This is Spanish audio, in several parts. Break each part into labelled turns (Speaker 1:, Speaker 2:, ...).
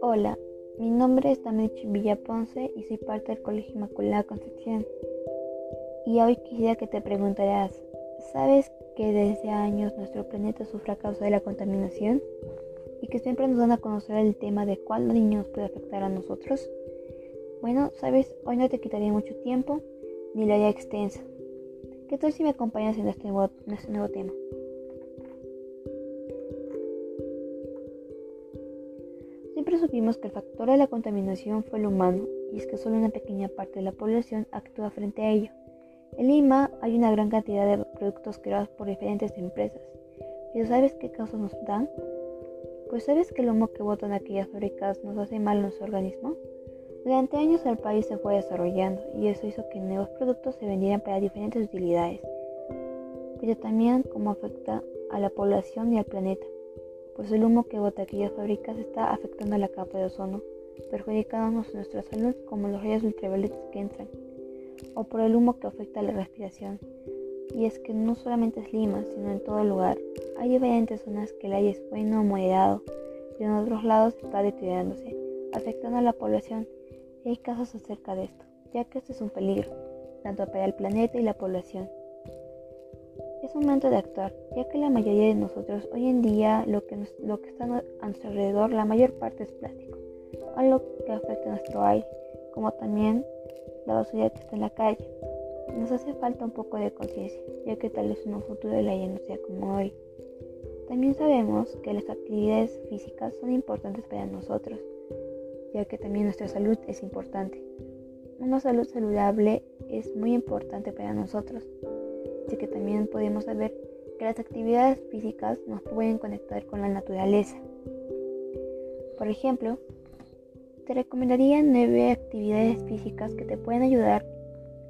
Speaker 1: Hola, mi nombre es Damichi Villa Ponce y soy parte del Colegio Inmaculada Concepción. Y hoy quisiera que te preguntarás, ¿sabes que desde años nuestro planeta sufre a causa de la contaminación? Y que siempre nos dan a conocer el tema de cuál niño nos puede afectar a nosotros. Bueno, sabes, hoy no te quitaría mucho tiempo ni la haría extensa. ¿Qué tal si me acompañas en este nuevo, en este nuevo tema? Siempre supimos que el factor de la contaminación fue el humano, y es que solo una pequeña parte de la población actúa frente a ello. En Lima hay una gran cantidad de productos creados por diferentes empresas. ¿Pero sabes qué causas nos dan? Pues sabes que el humo que botan aquellas fábricas nos hace mal a nuestro organismo. Durante años el país se fue desarrollando y eso hizo que nuevos productos se vendieran para diferentes utilidades, pero también cómo afecta a la población y al planeta, pues el humo que bota aquellas fábricas está afectando a la capa de ozono, perjudicándonos nuestra salud como los rayos ultravioletas que entran, o por el humo que afecta a la respiración. Y es que no solamente es Lima, sino en todo el lugar. Hay diferentes zonas que el aire es bueno o moderado, pero en otros lados está deteriorándose, afectando a la población y hay casos acerca de esto, ya que esto es un peligro, tanto para el planeta y la población. Es momento de actuar, ya que la mayoría de nosotros hoy en día lo que, lo que está a nuestro alrededor, la mayor parte es plástico, algo que afecta a nuestro aire, como también la basura que está en la calle. Nos hace falta un poco de conciencia, ya que tal vez en un futuro el aire no sea como hoy. También sabemos que las actividades físicas son importantes para nosotros, ya que también nuestra salud es importante. Una salud saludable es muy importante para nosotros, así que también podemos saber que las actividades físicas nos pueden conectar con la naturaleza. Por ejemplo, te recomendaría nueve actividades físicas que te pueden ayudar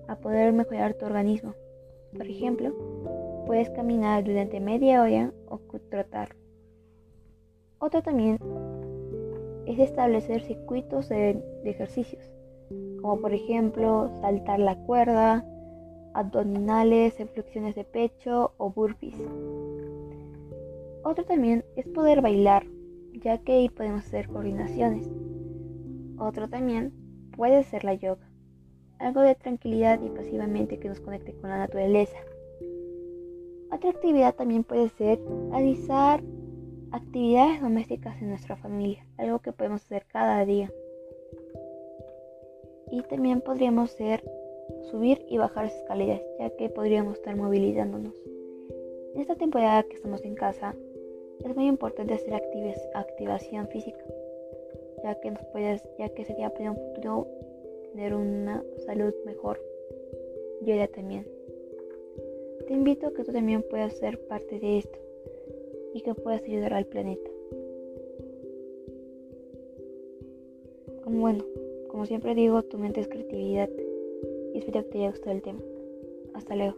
Speaker 1: a poder mejorar tu organismo. Por ejemplo, puedes caminar durante media hora o trotar. Otro también es establecer circuitos de, ejercicios, como por ejemplo saltar la cuerda, abdominales, flexiones de pecho o burpees. Otro también es poder bailar, ya que ahí podemos hacer coordinaciones. Otro también puede ser la yoga, algo de tranquilidad y pasivamente que nos conecte con la naturaleza. Otra actividad también puede ser realizar actividades domésticas en nuestra familia, algo que podemos hacer cada día. Y también podríamos ser subir y bajar escaleras, ya que podríamos estar movilizándonos. En esta temporada que estamos en casa, es muy importante hacer activación física, ya que nos puedes, ya que sería para un futuro tener una salud mejor. Yo ya también. Te invito a que tú también puedas ser parte de esto y que puedas ayudar al planeta. Bueno, como siempre digo, tu mente es creatividad y espero que te haya gustado el tema. Hasta luego.